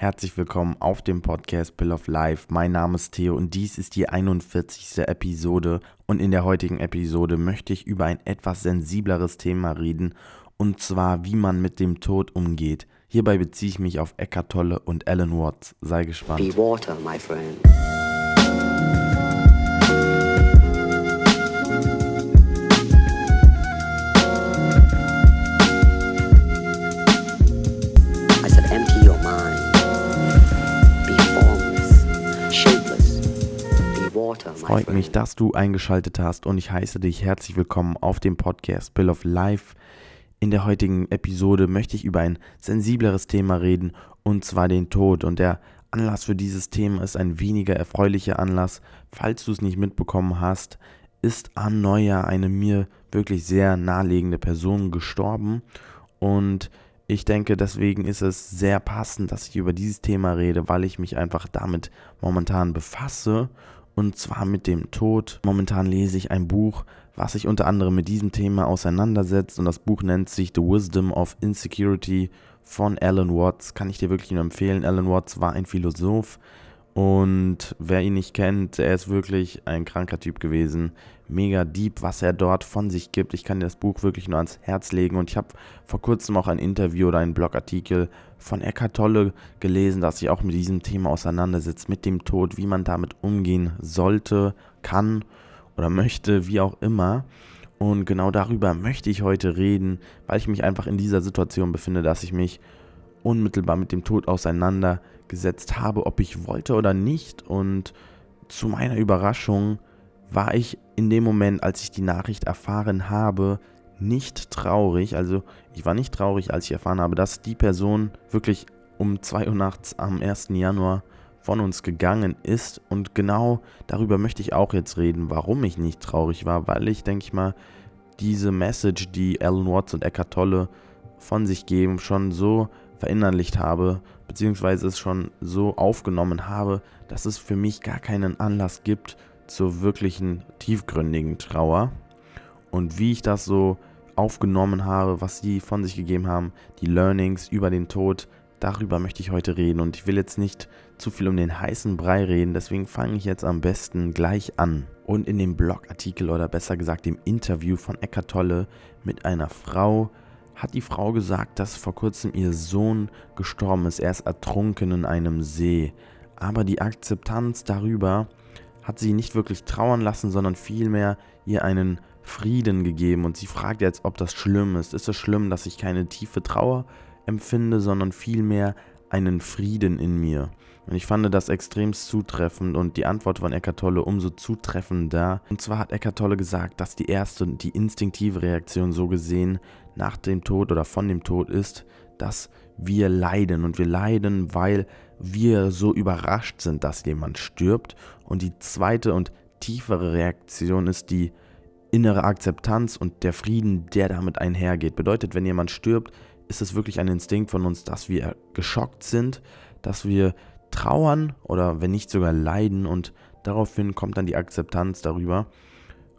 Herzlich willkommen auf dem Podcast Pill of Life. Mein Name ist Theo und dies ist die 41. Episode. Und in der heutigen Episode möchte ich über ein etwas sensibleres Thema reden, und zwar wie man mit dem Tod umgeht. Hierbei beziehe ich mich auf Eckhart Tolle und Alan Watts. Sei gespannt. Be water, my friend. Freut mich, dass du eingeschaltet hast und ich heiße dich herzlich willkommen auf dem Podcast Bill of Life. In der heutigen Episode möchte ich über ein sensibleres Thema reden und zwar den Tod. Und der Anlass für dieses Thema ist ein weniger erfreulicher Anlass. Falls du es nicht mitbekommen hast, ist am Neujahr eine mir wirklich sehr naheliegende Person gestorben und ich denke, deswegen ist es sehr passend, dass ich über dieses Thema rede, weil ich mich einfach damit momentan befasse. Und zwar mit dem Tod. Momentan lese ich ein Buch, was sich unter anderem mit diesem Thema auseinandersetzt. Und das Buch nennt sich The Wisdom of Insecurity von Alan Watts. Kann ich dir wirklich nur empfehlen. Alan Watts war ein Philosoph. Und wer ihn nicht kennt, er ist wirklich ein kranker Typ gewesen. Mega deep, was er dort von sich gibt. Ich kann dir das Buch wirklich nur ans Herz legen. Und ich habe vor kurzem auch ein Interview oder einen Blogartikel von Eckhart Tolle gelesen, das sich auch mit diesem Thema auseinandersetzt, mit dem Tod, wie man damit umgehen sollte, kann oder möchte, wie auch immer. Und genau darüber möchte ich heute reden, weil ich mich einfach in dieser Situation befinde, dass ich mich unmittelbar mit dem Tod auseinandergesetzt habe, ob ich wollte oder nicht. Und zu meiner Überraschung war ich in dem Moment, als ich die Nachricht erfahren habe, nicht traurig. Also ich war nicht traurig, als ich erfahren habe, dass die Person wirklich um 2 Uhr nachts am 1. Januar von uns gegangen ist. Und genau darüber möchte ich auch jetzt reden, warum ich nicht traurig war, weil ich, denke ich mal, diese Message, die Alan Watts und Eckhart Tolle von sich geben, schon so verinnerlicht habe, beziehungsweise es schon so aufgenommen habe, dass es für mich gar keinen Anlass gibt zur wirklichen tiefgründigen Trauer. Und wie ich das so aufgenommen habe, was sie von sich gegeben haben, die Learnings über den Tod, darüber möchte ich heute reden. Und ich will jetzt nicht zu viel um den heißen Brei reden, deswegen fange ich jetzt am besten gleich an. Und in dem Blogartikel oder besser gesagt dem Interview von Eckhart Tolle mit einer Frau hat die Frau gesagt, dass vor kurzem ihr Sohn gestorben ist. Er ist ertrunken in einem See. Aber die Akzeptanz darüber hat sie nicht wirklich trauern lassen, sondern vielmehr ihr einen Frieden gegeben. Und sie fragt jetzt, ob das schlimm ist. Ist es schlimm, dass ich keine tiefe Trauer empfinde, sondern vielmehr einen Frieden in mir? Und ich fand das extrem zutreffend und die Antwort von Eckart Tolle umso zutreffender. Und zwar hat Eckart Tolle gesagt, dass die erste, die instinktive Reaktion so gesehen nach dem Tod oder von dem Tod ist, dass wir leiden. Und wir leiden, weil wir so überrascht sind, dass jemand stirbt. Und die zweite und tiefere Reaktion ist die innere Akzeptanz und der Frieden, der damit einhergeht. Bedeutet, wenn jemand stirbt, ist es wirklich ein Instinkt von uns, dass wir geschockt sind, dass wir trauern oder wenn nicht sogar leiden und daraufhin kommt dann die Akzeptanz darüber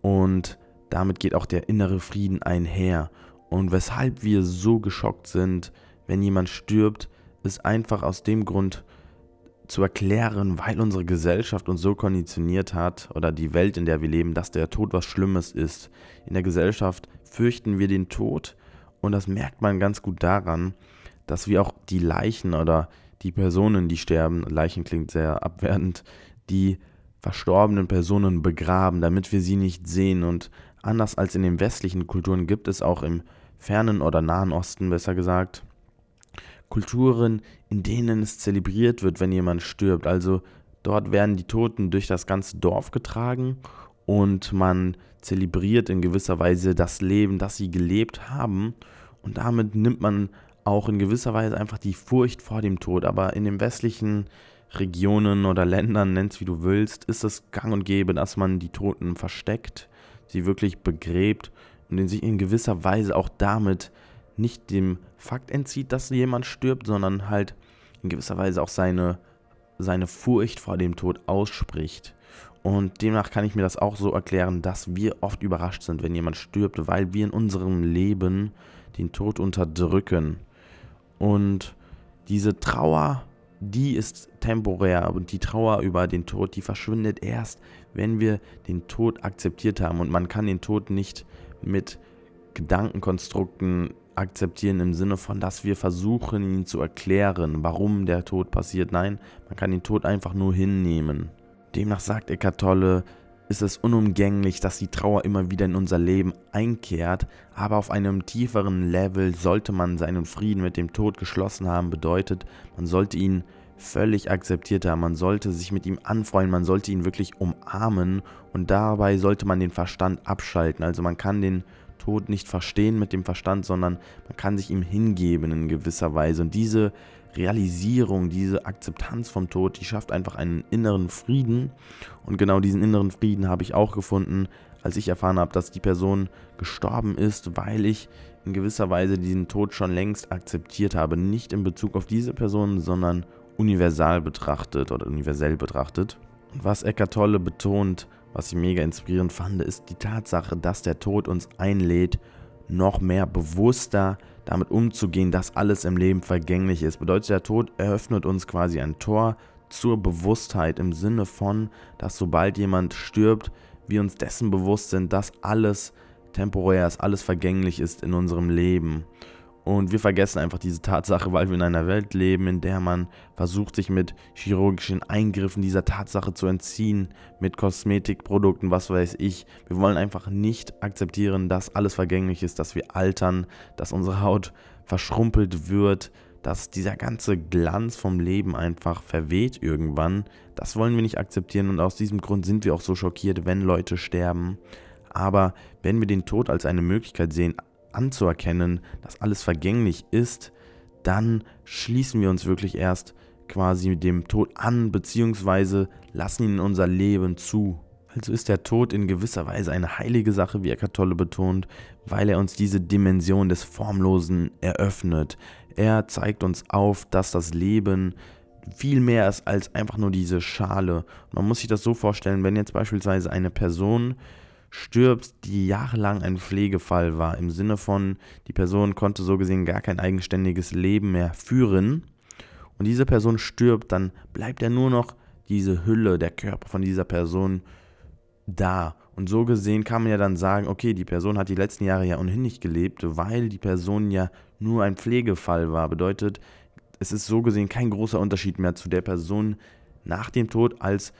und damit geht auch der innere Frieden einher. Und weshalb wir so geschockt sind, wenn jemand stirbt, ist einfach aus dem Grund zu erklären, weil unsere Gesellschaft uns so konditioniert hat oder die Welt, in der wir leben, dass der Tod was Schlimmes ist. In der Gesellschaft fürchten wir den Tod und das merkt man ganz gut daran, dass wir auch die Leichen oder die Personen, die sterben, Leichen klingt sehr abwertend, die verstorbenen Personen begraben, damit wir sie nicht sehen. Und anders als in den westlichen Kulturen gibt es auch im fernen oder nahen Osten, besser gesagt, Kulturen, in denen es zelebriert wird, wenn jemand stirbt. Also dort werden die Toten durch das ganze Dorf getragen und man zelebriert in gewisser Weise das Leben, das sie gelebt haben. Und damit nimmt man auch in gewisser Weise einfach die Furcht vor dem Tod. Aber in den westlichen Regionen oder Ländern, nenn's wie du willst, ist es gang und gäbe, dass man die Toten versteckt, sie wirklich begräbt und sich in gewisser Weise auch damit nicht dem Fakt entzieht, dass jemand stirbt, sondern halt in gewisser Weise auch seine, seine Furcht vor dem Tod ausspricht. Und demnach kann ich mir das auch so erklären, dass wir oft überrascht sind, wenn jemand stirbt, weil wir in unserem Leben den Tod unterdrücken. Und diese Trauer die ist temporär und die Trauer über den Tod, die verschwindet erst, wenn wir den Tod akzeptiert haben. Und man kann den Tod nicht mit Gedankenkonstrukten akzeptieren im Sinne von, dass wir versuchen, ihn zu erklären, warum der Tod passiert. Nein, man kann den Tod einfach nur hinnehmen. Demnach sagt Eckart Tolle, ist es unumgänglich, dass die Trauer immer wieder in unser Leben einkehrt, aber auf einem tieferen Level sollte man seinen Frieden mit dem Tod geschlossen haben, bedeutet, man sollte ihn völlig akzeptiert haben, man sollte sich mit ihm anfreuen, man sollte ihn wirklich umarmen und dabei sollte man den Verstand abschalten. Also man kann den Tod nicht verstehen mit dem Verstand, sondern man kann sich ihm hingeben in gewisser Weise. Und diese Realisierung, diese Akzeptanz vom Tod, die schafft einfach einen inneren Frieden. Und genau diesen inneren Frieden habe ich auch gefunden, als ich erfahren habe, dass die Person gestorben ist, weil ich in gewisser Weise diesen Tod schon längst akzeptiert habe. Nicht in Bezug auf diese Person, sondern universal betrachtet oder universell betrachtet. Und was Eckart Tolle betont, was ich mega inspirierend fand, ist die Tatsache, dass der Tod uns einlädt, noch mehr bewusster damit umzugehen, dass alles im Leben vergänglich ist. Bedeutet, der Tod eröffnet uns quasi ein Tor zur Bewusstheit im Sinne von, dass sobald jemand stirbt, wir uns dessen bewusst sind, dass alles temporär ist, alles vergänglich ist in unserem Leben. Und wir vergessen einfach diese Tatsache, weil wir in einer Welt leben, in der man versucht, sich mit chirurgischen Eingriffen dieser Tatsache zu entziehen, mit Kosmetikprodukten, was weiß ich. Wir wollen einfach nicht akzeptieren, dass alles vergänglich ist, dass wir altern, dass unsere Haut verschrumpelt wird, dass dieser ganze Glanz vom Leben einfach verweht irgendwann. Das wollen wir nicht akzeptieren und aus diesem Grund sind wir auch so schockiert, wenn Leute sterben. Aber wenn wir den Tod als eine Möglichkeit sehen, anzuerkennen, dass alles vergänglich ist, dann schließen wir uns wirklich erst quasi dem Tod an, beziehungsweise lassen ihn in unser Leben zu. Also ist der Tod in gewisser Weise eine heilige Sache, wie Eckart Tolle betont, weil er uns diese Dimension des Formlosen eröffnet. Er zeigt uns auf, dass das Leben viel mehr ist als einfach nur diese Schale. Man muss sich das so vorstellen, wenn jetzt beispielsweise eine Person stirbst, die jahrelang ein Pflegefall war, im Sinne von, die Person konnte so gesehen gar kein eigenständiges Leben mehr führen und diese Person stirbt, dann bleibt ja nur noch diese Hülle, der Körper von dieser Person da. Und so gesehen kann man ja dann sagen, okay, die Person hat die letzten Jahre ja ohnehin nicht gelebt, weil die Person ja nur ein Pflegefall war. Bedeutet, es ist so gesehen kein großer Unterschied mehr zu der Person nach dem Tod als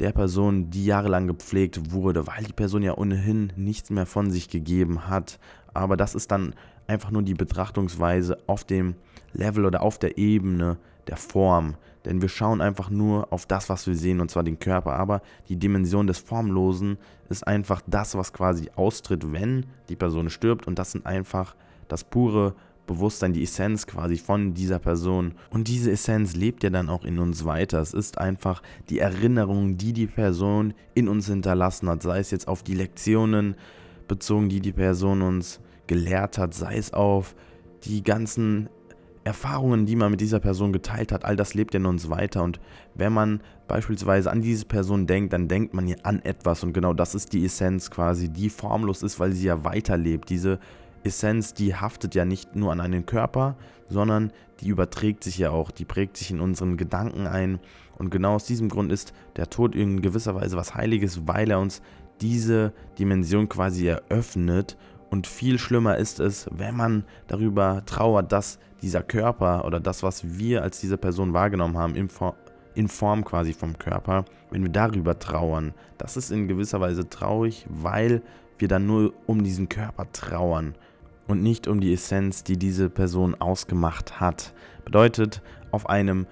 der Person, die jahrelang gepflegt wurde, weil die Person ja ohnehin nichts mehr von sich gegeben hat. Aber das ist dann einfach nur die Betrachtungsweise auf dem Level oder auf der Ebene der Form. Denn wir schauen einfach nur auf das, was wir sehen, und zwar den Körper. Aber die Dimension des Formlosen ist einfach das, was quasi austritt, wenn die Person stirbt. Und das sind einfach das pure Bewusstsein, die Essenz quasi von dieser Person. Und diese Essenz lebt ja dann auch in uns weiter. Es ist einfach die Erinnerung, die die Person in uns hinterlassen hat, sei es jetzt auf die Lektionen bezogen, die die Person uns gelehrt hat, sei es auf die ganzen Erfahrungen, die man mit dieser Person geteilt hat, all das lebt in uns weiter. Und wenn man beispielsweise an diese Person denkt, dann denkt man ja an etwas. Und genau das ist die Essenz quasi, die formlos ist, weil sie ja weiterlebt. Diese Essenz, die haftet ja nicht nur an einen Körper, sondern die überträgt sich ja auch, die prägt sich in unseren Gedanken ein. Und genau aus diesem Grund ist der Tod in gewisser Weise was Heiliges, weil er uns diese Dimension quasi eröffnet. Und viel schlimmer ist es, wenn man darüber trauert, dass dieser Körper oder das, was wir als diese Person wahrgenommen haben, in, Form, in Form quasi vom Körper, wenn wir darüber trauern. Das ist in gewisser Weise traurig, weil wir dann nur um diesen Körper trauern und nicht um die Essenz, die diese Person ausgemacht hat. Bedeutet, auf einem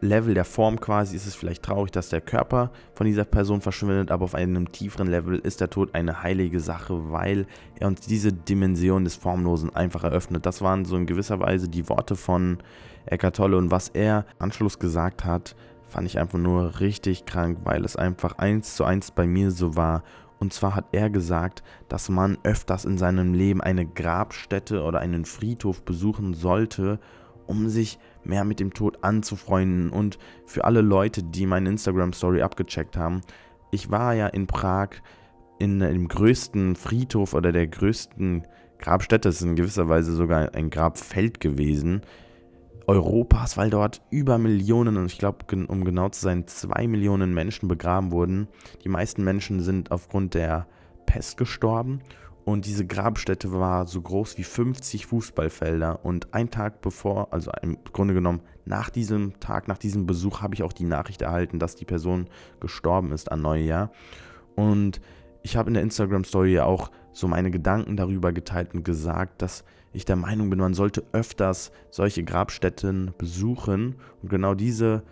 Level der Form quasi ist es vielleicht traurig, dass der Körper von dieser Person verschwindet, aber auf einem tieferen Level ist der Tod eine heilige Sache, weil er uns diese Dimension des Formlosen einfach eröffnet. Das waren so in gewisser Weise die Worte von Eckart Tolle und was er Anschluss gesagt hat, fand ich einfach nur richtig krank, weil es einfach eins zu eins bei mir so war und zwar hat er gesagt, dass man öfters in seinem Leben eine Grabstätte oder einen Friedhof besuchen sollte, um sich mehr mit dem Tod anzufreunden. Und für alle Leute, die meine Instagram-Story abgecheckt haben, ich war ja in Prag in dem größten Friedhof oder der größten Grabstätte, es ist in gewisser Weise sogar ein Grabfeld gewesen, Europas, weil dort über Millionen, ich glaube, um genau zu sein, zwei Millionen Menschen begraben wurden. Die meisten Menschen sind aufgrund der Pest gestorben und diese Grabstätte war so groß wie 50 Fußballfelder. Und ein Tag bevor, also im Grunde genommen nach diesem Tag, nach diesem Besuch, habe ich auch die Nachricht erhalten, dass die Person gestorben ist an Neujahr. Und ich habe in der Instagram-Story ja auch so meine Gedanken darüber geteilt und gesagt, dass ich der Meinung bin, man sollte öfters solche Grabstätten besuchen. Und genau diese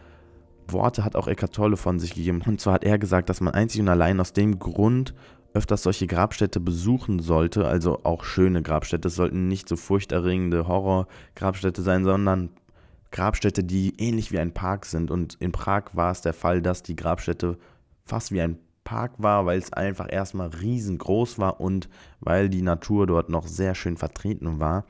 Worte hat auch Eckart Tolle von sich gegeben. Und zwar hat er gesagt, dass man einzig und allein aus dem Grund öfters solche Grabstätte besuchen sollte, also auch schöne Grabstätte. Es sollten nicht so furchterregende Horror-Grabstätte sein, sondern Grabstätte, die ähnlich wie ein Park sind. Und in Prag war es der Fall, dass die Grabstätte fast wie ein Park war, weil es einfach erstmal riesengroß war und weil die Natur dort noch sehr schön vertreten war.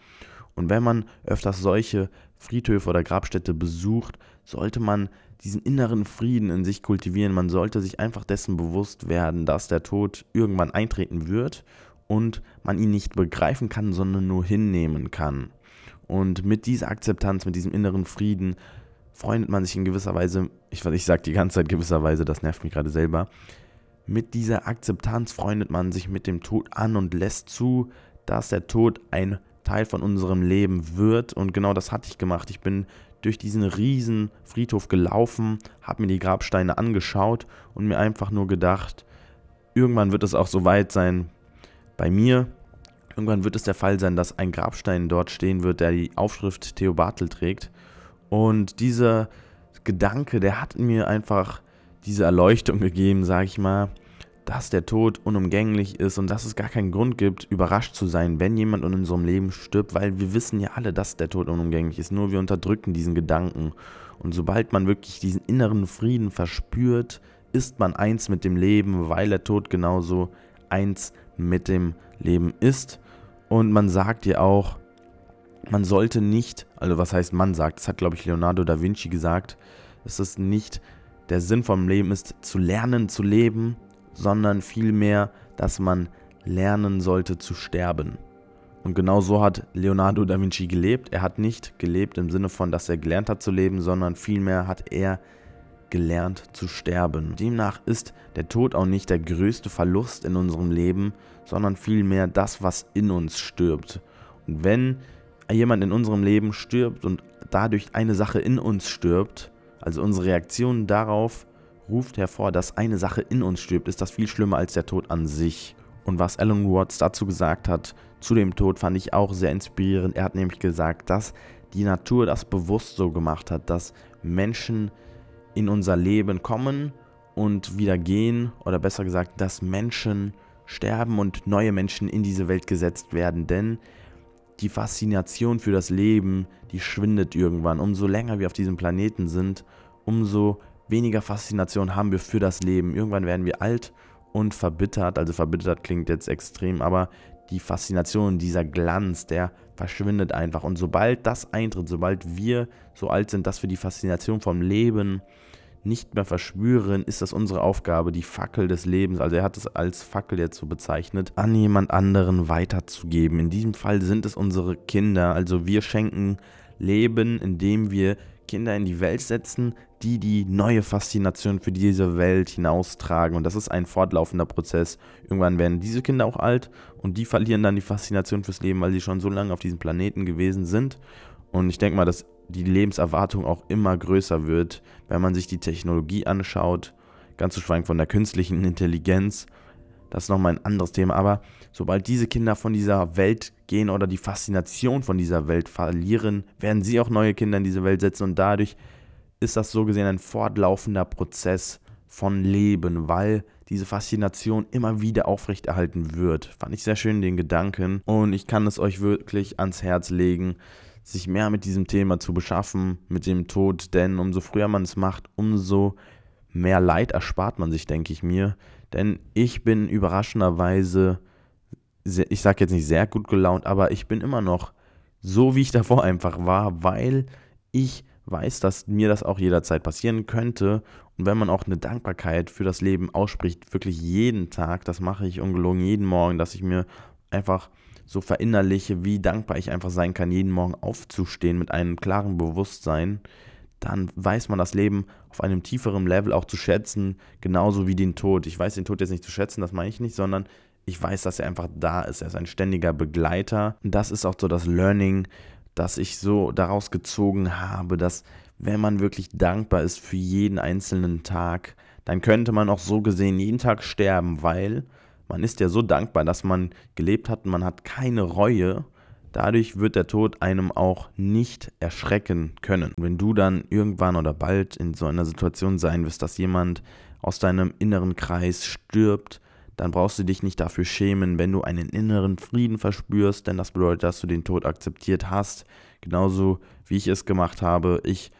Und wenn man öfters solche Friedhöfe oder Grabstätte besucht, sollte man diesen inneren Frieden in sich kultivieren. Man sollte sich einfach dessen bewusst werden, dass der Tod irgendwann eintreten wird und man ihn nicht begreifen kann, sondern nur hinnehmen kann. Und mit dieser Akzeptanz, mit diesem inneren Frieden freundet man sich in gewisser Weise, ich, ich sage die ganze Zeit gewisser Weise, das nervt mich gerade selber, mit dieser Akzeptanz freundet man sich mit dem Tod an und lässt zu, dass der Tod ein Teil von unserem Leben wird. Und genau das hatte ich gemacht. Ich bin durch diesen riesen Friedhof gelaufen, habe mir die Grabsteine angeschaut und mir einfach nur gedacht, irgendwann wird es auch so weit sein bei mir. Irgendwann wird es der Fall sein, dass ein Grabstein dort stehen wird, der die Aufschrift Theo Bartel trägt. Und dieser Gedanke, der hat mir einfach diese Erleuchtung gegeben, sage ich mal, dass der Tod unumgänglich ist und dass es gar keinen Grund gibt, überrascht zu sein, wenn jemand in unserem Leben stirbt, weil wir wissen ja alle, dass der Tod unumgänglich ist, nur wir unterdrücken diesen Gedanken. Und sobald man wirklich diesen inneren Frieden verspürt, ist man eins mit dem Leben, weil der Tod genauso eins mit dem Leben ist. Und man sagt ja auch, man sollte nicht, also was heißt man sagt, das hat glaube ich Leonardo da Vinci gesagt, es nicht der Sinn vom Leben ist, zu lernen, zu leben, sondern vielmehr, dass man lernen sollte zu sterben. Und genau so hat Leonardo da Vinci gelebt. Er hat nicht gelebt im Sinne von, dass er gelernt hat zu leben, sondern vielmehr hat er gelernt zu sterben. Demnach ist der Tod auch nicht der größte Verlust in unserem Leben, sondern vielmehr das, was in uns stirbt. Und wenn jemand in unserem Leben stirbt und dadurch eine Sache in uns stirbt, also unsere Reaktion darauf, ruft hervor, dass eine Sache in uns stirbt, ist das viel schlimmer als der Tod an sich. Und was Alan Watts dazu gesagt hat, zu dem Tod, fand ich auch sehr inspirierend. Er hat nämlich gesagt, dass die Natur das bewusst so gemacht hat, dass Menschen in unser Leben kommen und wieder gehen, oder besser gesagt, dass Menschen sterben und neue Menschen in diese Welt gesetzt werden. Denn die Faszination für das Leben, die schwindet irgendwann. Umso länger wir auf diesem Planeten sind, umso weniger Faszination haben wir für das Leben. Irgendwann werden wir alt und verbittert. Also verbittert klingt jetzt extrem, aber die Faszination, dieser Glanz, der verschwindet einfach. Und sobald das eintritt, sobald wir so alt sind, dass wir die Faszination vom Leben nicht mehr verspüren, ist das unsere Aufgabe, die Fackel des Lebens, also er hat es als Fackel jetzt so bezeichnet, an jemand anderen weiterzugeben. In diesem Fall sind es unsere Kinder, also wir schenken Leben, indem wir Kinder in die Welt setzen, die die neue Faszination für diese Welt hinaustragen. Und das ist ein fortlaufender Prozess. Irgendwann werden diese Kinder auch alt und die verlieren dann die Faszination fürs Leben, weil sie schon so lange auf diesem Planeten gewesen sind. Und ich denke mal, dass die Lebenserwartung auch immer größer wird, wenn man sich die Technologie anschaut, ganz zu schweigen von der künstlichen Intelligenz das ist nochmal ein anderes Thema. Aber sobald diese Kinder von dieser Welt gehen oder die Faszination von dieser Welt verlieren, werden sie auch neue Kinder in diese Welt setzen. Und dadurch ist das so gesehen ein fortlaufender Prozess von Leben, weil diese Faszination immer wieder aufrechterhalten wird. Fand ich sehr schön den Gedanken. Und ich kann es euch wirklich ans Herz legen, sich mehr mit diesem Thema zu beschaffen, mit dem Tod. Denn umso früher man es macht, umso mehr Leid erspart man sich, denke ich mir. Denn ich bin überraschenderweise, ich sage jetzt nicht sehr gut gelaunt, aber ich bin immer noch so, wie ich davor einfach war, weil ich weiß, dass mir das auch jederzeit passieren könnte. Und wenn man auch eine Dankbarkeit für das Leben ausspricht, wirklich jeden Tag, das mache ich ungelogen jeden Morgen, dass ich mir einfach so verinnerliche, wie dankbar ich einfach sein kann, jeden Morgen aufzustehen mit einem klaren Bewusstsein, dann weiß man das Leben auf einem tieferen Level auch zu schätzen, genauso wie den Tod. Ich weiß den Tod jetzt nicht zu schätzen, das meine ich nicht, sondern ich weiß, dass er einfach da ist. Er ist ein ständiger Begleiter. Und das ist auch so das Learning, das ich so daraus gezogen habe, dass wenn man wirklich dankbar ist für jeden einzelnen Tag, dann könnte man auch so gesehen jeden Tag sterben, weil man ist ja so dankbar, dass man gelebt hat und man hat keine Reue. Dadurch wird der Tod einem auch nicht erschrecken können. Wenn du dann irgendwann oder bald in so einer Situation sein wirst, dass jemand aus deinem inneren Kreis stirbt, dann brauchst du dich nicht dafür schämen, wenn du einen inneren Frieden verspürst, denn das bedeutet, dass du den Tod akzeptiert hast. Genauso wie ich es gemacht habe. Ich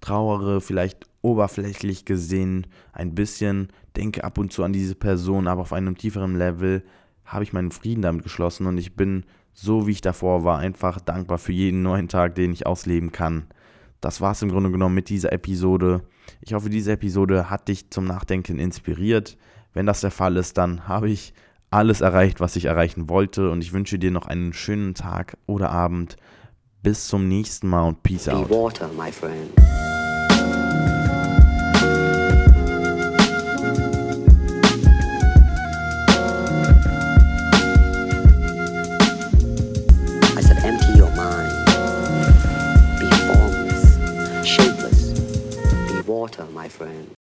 trauere vielleicht oberflächlich gesehen ein bisschen, denke ab und zu an diese Person, aber auf einem tieferen Level habe ich meinen Frieden damit geschlossen und ich bin so wie ich davor war, einfach dankbar für jeden neuen Tag, den ich ausleben kann. Das war es im Grunde genommen mit dieser Episode. Ich hoffe, diese Episode hat dich zum Nachdenken inspiriert. Wenn das der Fall ist, dann habe ich alles erreicht, was ich erreichen wollte und ich wünsche dir noch einen schönen Tag oder Abend. Bis zum nächsten Mal und Peace Be out. water, my friend.